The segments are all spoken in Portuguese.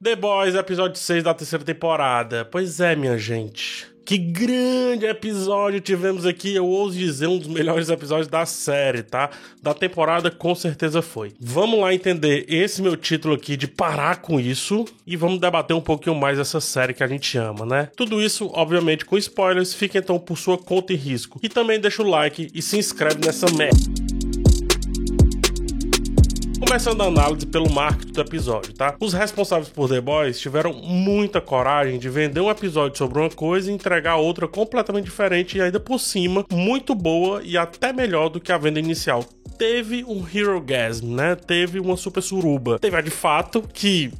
The Boys, episódio 6 da terceira temporada. Pois é, minha gente. Que grande episódio tivemos aqui, eu ouso dizer um dos melhores episódios da série, tá? Da temporada com certeza foi. Vamos lá entender esse meu título aqui de parar com isso e vamos debater um pouquinho mais essa série que a gente ama, né? Tudo isso, obviamente, com spoilers, fica então por sua conta e risco. E também deixa o like e se inscreve nessa merda. Começando a análise pelo marketing do episódio, tá? Os responsáveis por The Boys tiveram muita coragem de vender um episódio sobre uma coisa e entregar outra completamente diferente e ainda por cima muito boa e até melhor do que a venda inicial teve um Hero Gasm, né? Teve uma super suruba. Teve a de fato que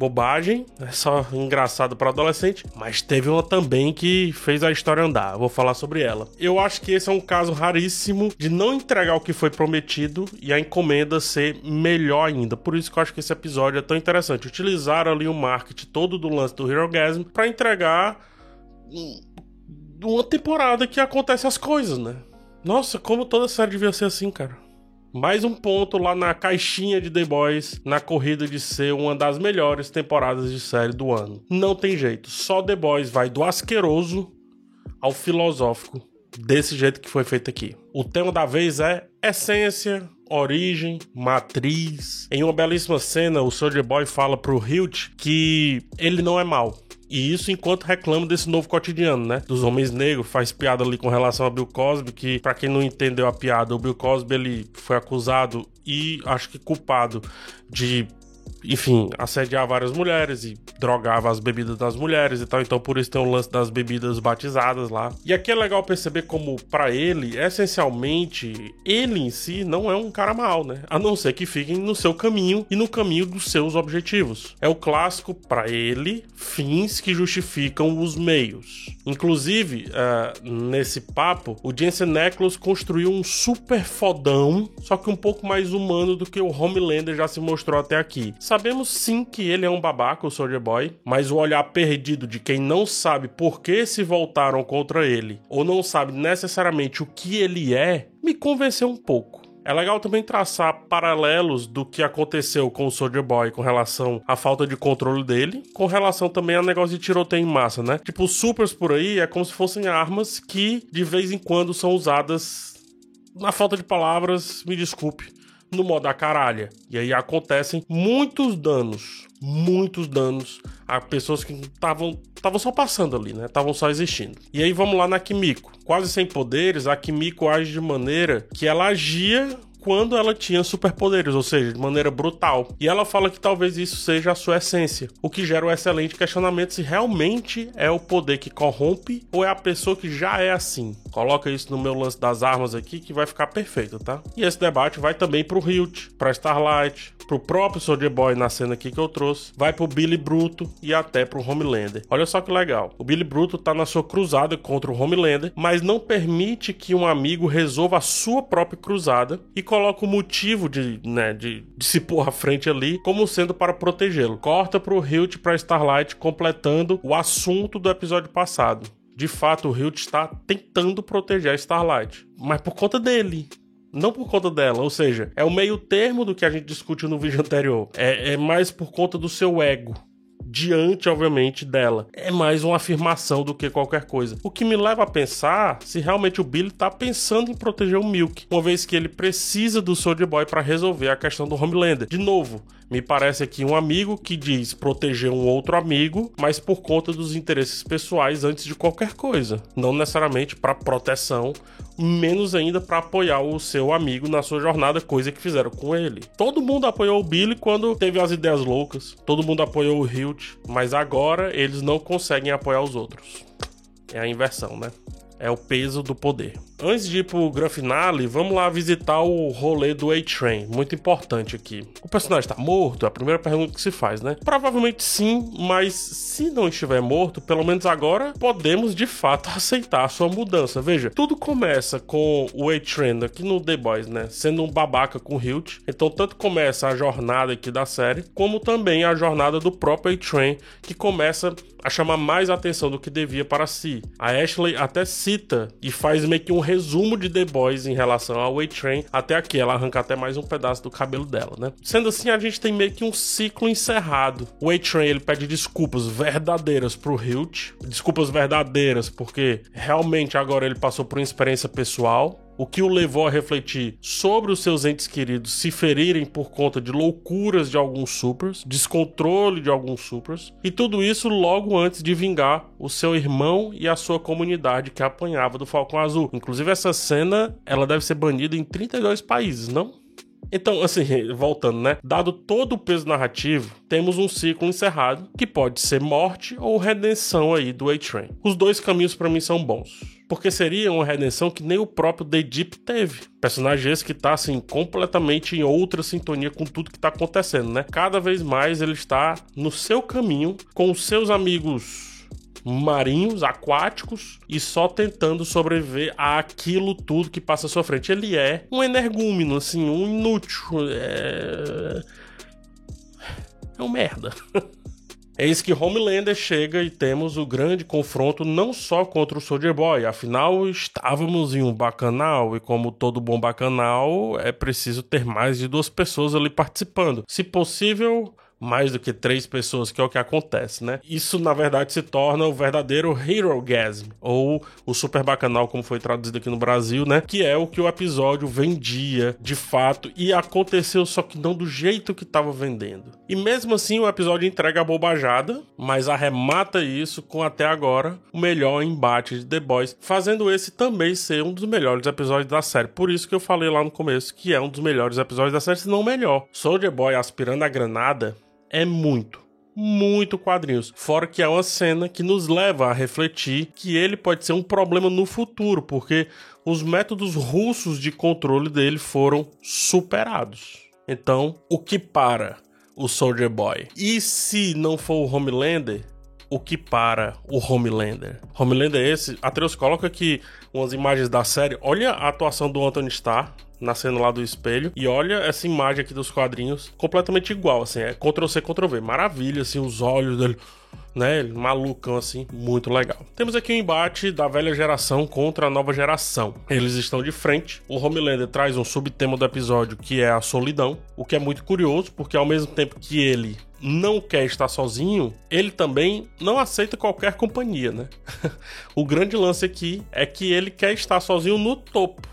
bobagem, é só engraçado para adolescente, mas teve uma também que fez a história andar. Vou falar sobre ela. Eu acho que esse é um caso raríssimo de não entregar o que foi prometido e a encomenda ser melhor ainda. Por isso que eu acho que esse episódio é tão interessante. Utilizaram ali o marketing todo do lance do Hero Gasm para entregar uma temporada que acontece as coisas, né? Nossa, como toda série devia ser assim, cara. Mais um ponto lá na caixinha de The Boys na corrida de ser uma das melhores temporadas de série do ano. Não tem jeito, só The Boys vai do asqueroso ao filosófico, desse jeito que foi feito aqui. O tema da vez é essência, origem, matriz. Em uma belíssima cena, o Soldier Boy fala pro Hilt que ele não é mal. E isso enquanto reclama desse novo cotidiano, né? Dos homens negros, faz piada ali com relação a Bill Cosby, que para quem não entendeu a piada, o Bill Cosby ele foi acusado e acho que culpado de enfim, assediar várias mulheres e drogava as bebidas das mulheres e tal. Então, por isso tem o lance das bebidas batizadas lá. E aqui é legal perceber como, para ele, essencialmente, ele em si não é um cara mal, né? A não ser que fiquem no seu caminho e no caminho dos seus objetivos. É o clássico, para ele, fins que justificam os meios. Inclusive, uh, nesse papo, o Jensen Ackles construiu um super fodão, só que um pouco mais humano do que o Homelander já se mostrou até aqui. Sabemos sim que ele é um babaca, o Soldier Boy, mas o olhar perdido de quem não sabe por que se voltaram contra ele, ou não sabe necessariamente o que ele é, me convenceu um pouco. É legal também traçar paralelos do que aconteceu com o Soldier Boy com relação à falta de controle dele, com relação também a negócio de tiroteio em massa, né? Tipo, os supers por aí é como se fossem armas que de vez em quando são usadas na falta de palavras, me desculpe, no modo a caralha. E aí acontecem muitos danos, muitos danos a pessoas que estavam estavam só passando ali, né? Estavam só existindo. E aí vamos lá na Kimiko. Quase sem poderes, a Kimiko age de maneira que ela agia quando ela tinha superpoderes, ou seja, de maneira brutal. E ela fala que talvez isso seja a sua essência, o que gera um excelente questionamento se realmente é o poder que corrompe ou é a pessoa que já é assim. Coloca isso no meu lance das armas aqui que vai ficar perfeito, tá? E esse debate vai também pro Hilt, pra Starlight, pro próprio Soldier Boy na cena aqui que eu trouxe, vai pro Billy Bruto e até pro Homelander. Olha só que legal. O Billy Bruto tá na sua cruzada contra o Homelander, mas não permite que um amigo resolva a sua própria cruzada e coloca o motivo de, né, de, de se pôr à frente ali como sendo para protegê-lo. Corta pro Hilt pra Starlight, completando o assunto do episódio passado. De fato, o Hilt está tentando proteger a Starlight, mas por conta dele, não por conta dela, ou seja, é o meio termo do que a gente discute no vídeo anterior. É, é mais por conta do seu ego diante, obviamente, dela. É mais uma afirmação do que qualquer coisa. O que me leva a pensar se realmente o Billy tá pensando em proteger o Milk, uma vez que ele precisa do Soldier Boy para resolver a questão do Homelander. De novo, me parece aqui um amigo que diz proteger um outro amigo, mas por conta dos interesses pessoais antes de qualquer coisa, não necessariamente para proteção, menos ainda para apoiar o seu amigo na sua jornada, coisa que fizeram com ele. Todo mundo apoiou o Billy quando teve as ideias loucas, todo mundo apoiou o Hilt, mas agora eles não conseguem apoiar os outros. É a inversão, né? É o peso do poder. Antes de ir pro Grand Finale, vamos lá visitar o rolê do A-Train. Muito importante aqui. O personagem tá morto? É a primeira pergunta que se faz, né? Provavelmente sim, mas se não estiver morto, pelo menos agora podemos de fato aceitar a sua mudança. Veja, tudo começa com o A-Train aqui no The Boys, né? Sendo um babaca com o Hilt. Então, tanto começa a jornada aqui da série, como também a jornada do próprio A-Train, que começa a chamar mais atenção do que devia para si. A Ashley até cita e faz meio que um resumo de The Boys em relação ao A-Train até aqui. Ela arranca até mais um pedaço do cabelo dela, né? Sendo assim, a gente tem meio que um ciclo encerrado. O A-Train ele pede desculpas verdadeiras pro Hilt, desculpas verdadeiras porque realmente agora ele passou por uma experiência pessoal o que o levou a refletir sobre os seus entes queridos se ferirem por conta de loucuras de alguns supers, descontrole de alguns supers, e tudo isso logo antes de vingar o seu irmão e a sua comunidade que apanhava do Falcão Azul. Inclusive essa cena, ela deve ser banida em 32 países, não? Então, assim, voltando, né? Dado todo o peso narrativo, temos um ciclo encerrado que pode ser morte ou redenção aí do A-Train. Os dois caminhos para mim são bons. Porque seria uma redenção que nem o próprio The Deep teve. Personagem esse que tá, assim, completamente em outra sintonia com tudo que tá acontecendo, né? Cada vez mais ele está no seu caminho com os seus amigos marinhos, aquáticos e só tentando sobreviver àquilo tudo que passa à sua frente. Ele é um energúmeno, assim, um inútil. É, é um merda. Eis que Homelander chega e temos o grande confronto não só contra o Soldier Boy, afinal estávamos em um bacanal e como todo bom bacanal é preciso ter mais de duas pessoas ali participando. Se possível, mais do que três pessoas, que é o que acontece, né? Isso, na verdade, se torna o verdadeiro Hero Gasm, ou o Super Bacanal, como foi traduzido aqui no Brasil, né? Que é o que o episódio vendia de fato e aconteceu, só que não do jeito que estava vendendo. E mesmo assim, o episódio entrega a bobajada, mas arremata isso com até agora o melhor embate de The Boys, fazendo esse também ser um dos melhores episódios da série. Por isso que eu falei lá no começo que é um dos melhores episódios da série, se não o melhor. Soldier Boy aspirando a granada é muito, muito quadrinhos. Fora que é uma cena que nos leva a refletir que ele pode ser um problema no futuro, porque os métodos russos de controle dele foram superados. Então, o que para o Soldier Boy? E se não for o Homelander, o que para o Homelander? Homelander é esse. Atreus coloca aqui umas imagens da série. Olha a atuação do Anthony Starr na cena lá do espelho. E olha essa imagem aqui dos quadrinhos, completamente igual, assim, é Ctrl-C, Ctrl-V. Maravilha, assim, os olhos dele né? Malucão assim, muito legal. Temos aqui o um embate da velha geração contra a nova geração. Eles estão de frente. O Homelander traz um subtema do episódio que é a solidão, o que é muito curioso, porque ao mesmo tempo que ele não quer estar sozinho, ele também não aceita qualquer companhia, né? o grande lance aqui é que ele quer estar sozinho no topo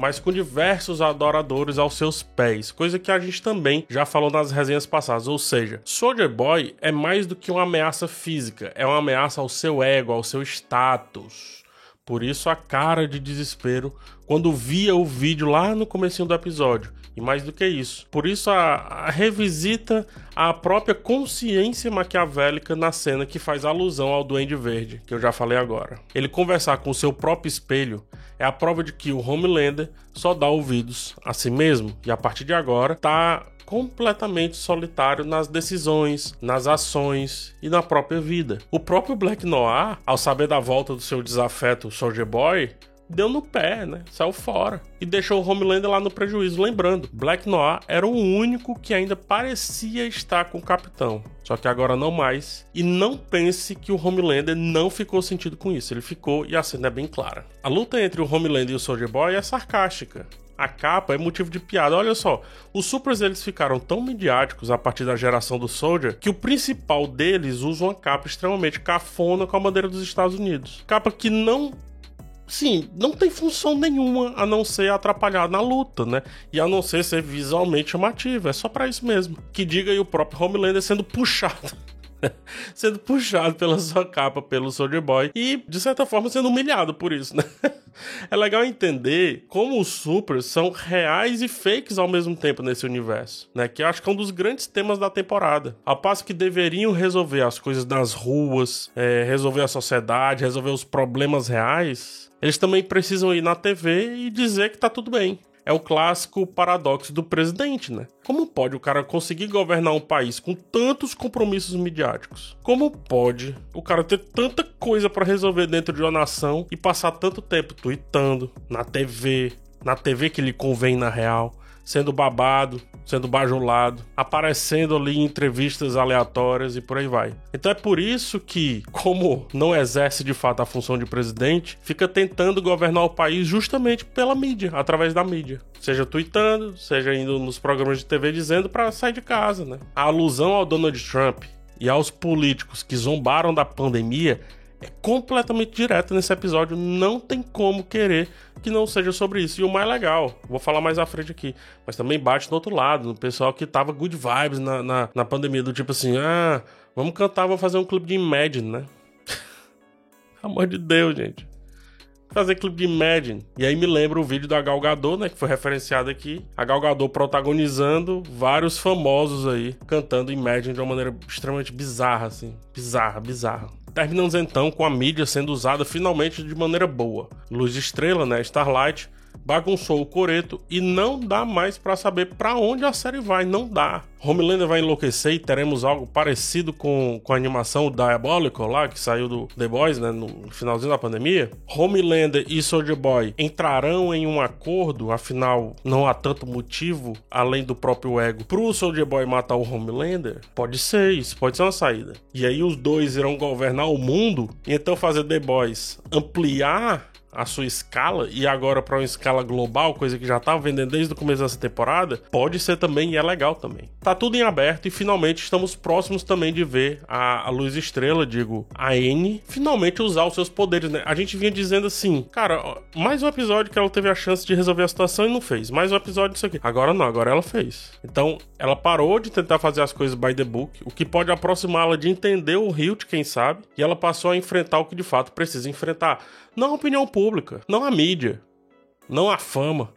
mas com diversos adoradores aos seus pés, coisa que a gente também já falou nas resenhas passadas. Ou seja, Soldier Boy é mais do que uma ameaça física, é uma ameaça ao seu ego, ao seu status. Por isso a cara de desespero quando via o vídeo lá no começo do episódio. E mais do que isso. Por isso a, a revisita à própria consciência maquiavélica na cena que faz alusão ao Duende Verde, que eu já falei agora. Ele conversar com o seu próprio espelho é a prova de que o Homelander só dá ouvidos a si mesmo e a partir de agora tá completamente solitário nas decisões, nas ações e na própria vida. O próprio Black Noir, ao saber da volta do seu desafeto Soldier Boy, deu no pé, né? Saiu fora. E deixou o Homelander lá no prejuízo. Lembrando, Black Noir era o único que ainda parecia estar com o capitão. Só que agora não mais. E não pense que o Homelander não ficou sentido com isso. Ele ficou e a cena é bem clara. A luta entre o Homelander e o Soldier Boy é sarcástica. A capa é motivo de piada. Olha só, os Supers eles ficaram tão midiáticos a partir da geração do Soldier que o principal deles usa uma capa extremamente cafona com a bandeira dos Estados Unidos. Capa que não sim, não tem função nenhuma a não ser atrapalhar na luta, né? E a não ser ser visualmente chamativo. É só para isso mesmo. Que diga aí o próprio Homelander sendo puxado. sendo puxado pela sua capa pelo Soldier Boy e, de certa forma, sendo humilhado por isso, né? É legal entender como os supers são reais e fakes ao mesmo tempo nesse universo, né? Que acho que é um dos grandes temas da temporada. Ao passo que deveriam resolver as coisas nas ruas, é, resolver a sociedade, resolver os problemas reais, eles também precisam ir na TV e dizer que tá tudo bem. É o clássico paradoxo do presidente, né? Como pode o cara conseguir governar um país com tantos compromissos midiáticos? Como pode o cara ter tanta coisa para resolver dentro de uma nação e passar tanto tempo tweetando na TV, na TV que lhe convém na real, sendo babado, sendo bajulado, aparecendo ali em entrevistas aleatórias e por aí vai. Então é por isso que, como não exerce de fato a função de presidente, fica tentando governar o país justamente pela mídia, através da mídia. Seja tweetando, seja indo nos programas de TV dizendo para sair de casa, né? A alusão ao Donald Trump e aos políticos que zombaram da pandemia é completamente direta nesse episódio. Não tem como querer que não seja sobre isso. E o mais legal, vou falar mais à frente aqui, mas também bate do outro lado, no pessoal que tava good vibes na, na, na pandemia, do tipo assim, ah, vamos cantar, vamos fazer um clipe de Imagine, né? Amor de Deus, gente. Fazer clipe de Imagine. E aí me lembra o vídeo da Gal Gadot, né? Que foi referenciado aqui. A Gal Gadot protagonizando vários famosos aí, cantando Imagine de uma maneira extremamente bizarra, assim. Bizarra, bizarra. Terminamos então com a mídia sendo usada finalmente de maneira boa. Luz Estrela, né, Starlight, bagunçou o coreto e não dá mais para saber para onde a série vai, não dá. Homelander vai enlouquecer e teremos algo parecido com, com a animação Diabolical lá, que saiu do The Boys, né, no finalzinho da pandemia. Homelander e Soldier Boy entrarão em um acordo, afinal não há tanto motivo, além do próprio ego, pro Soldier Boy matar o Homelander? Pode ser isso, pode ser uma saída. E aí os dois irão governar o mundo e então fazer The Boys ampliar a sua escala e agora para uma escala global, coisa que já estava vendendo desde o começo dessa temporada, pode ser também e é legal também. Tá tudo em aberto e finalmente estamos próximos também de ver a, a Luz Estrela, digo, a N, finalmente usar os seus poderes, né? A gente vinha dizendo assim, cara, mais um episódio que ela teve a chance de resolver a situação e não fez. Mais um episódio disso aqui. Agora não, agora ela fez. Então, ela parou de tentar fazer as coisas by the book, o que pode aproximá-la de entender o Hilt, quem sabe, e ela passou a enfrentar o que de fato precisa enfrentar. Não a opinião pública, não a mídia, não a fama,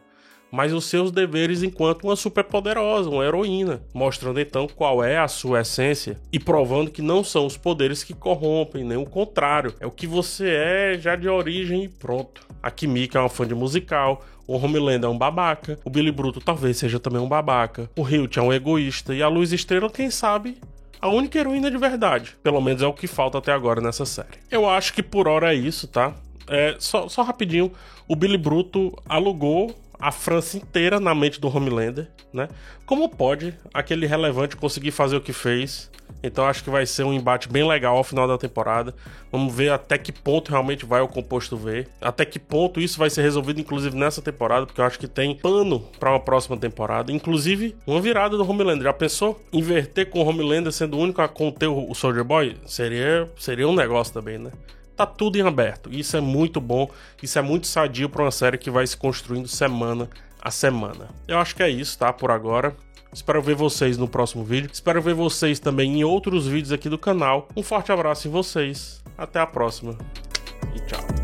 mas os seus deveres enquanto uma superpoderosa, uma heroína, mostrando então qual é a sua essência e provando que não são os poderes que corrompem, nem o contrário, é o que você é já de origem e pronto. A Kimika é uma fã de musical, o Homelander é um babaca, o Billy Bruto talvez seja também um babaca, o Hilt é um egoísta e a Luz Estrela, quem sabe, a única heroína de verdade. Pelo menos é o que falta até agora nessa série. Eu acho que por hora é isso, tá? É, só, só rapidinho, o Billy Bruto alugou a França inteira na mente do Homelander, né? Como pode aquele relevante conseguir fazer o que fez? Então acho que vai ser um embate bem legal ao final da temporada. Vamos ver até que ponto realmente vai o composto V. Até que ponto isso vai ser resolvido, inclusive nessa temporada, porque eu acho que tem pano para uma próxima temporada. Inclusive, uma virada do Homelander. Já pensou? Inverter com o Homelander sendo o único a conter o Soldier Boy? Seria, seria um negócio também, né? Tá tudo em aberto. Isso é muito bom, isso é muito sadio para uma série que vai se construindo semana a semana. Eu acho que é isso, tá? Por agora. Espero ver vocês no próximo vídeo. Espero ver vocês também em outros vídeos aqui do canal. Um forte abraço em vocês. Até a próxima. E tchau.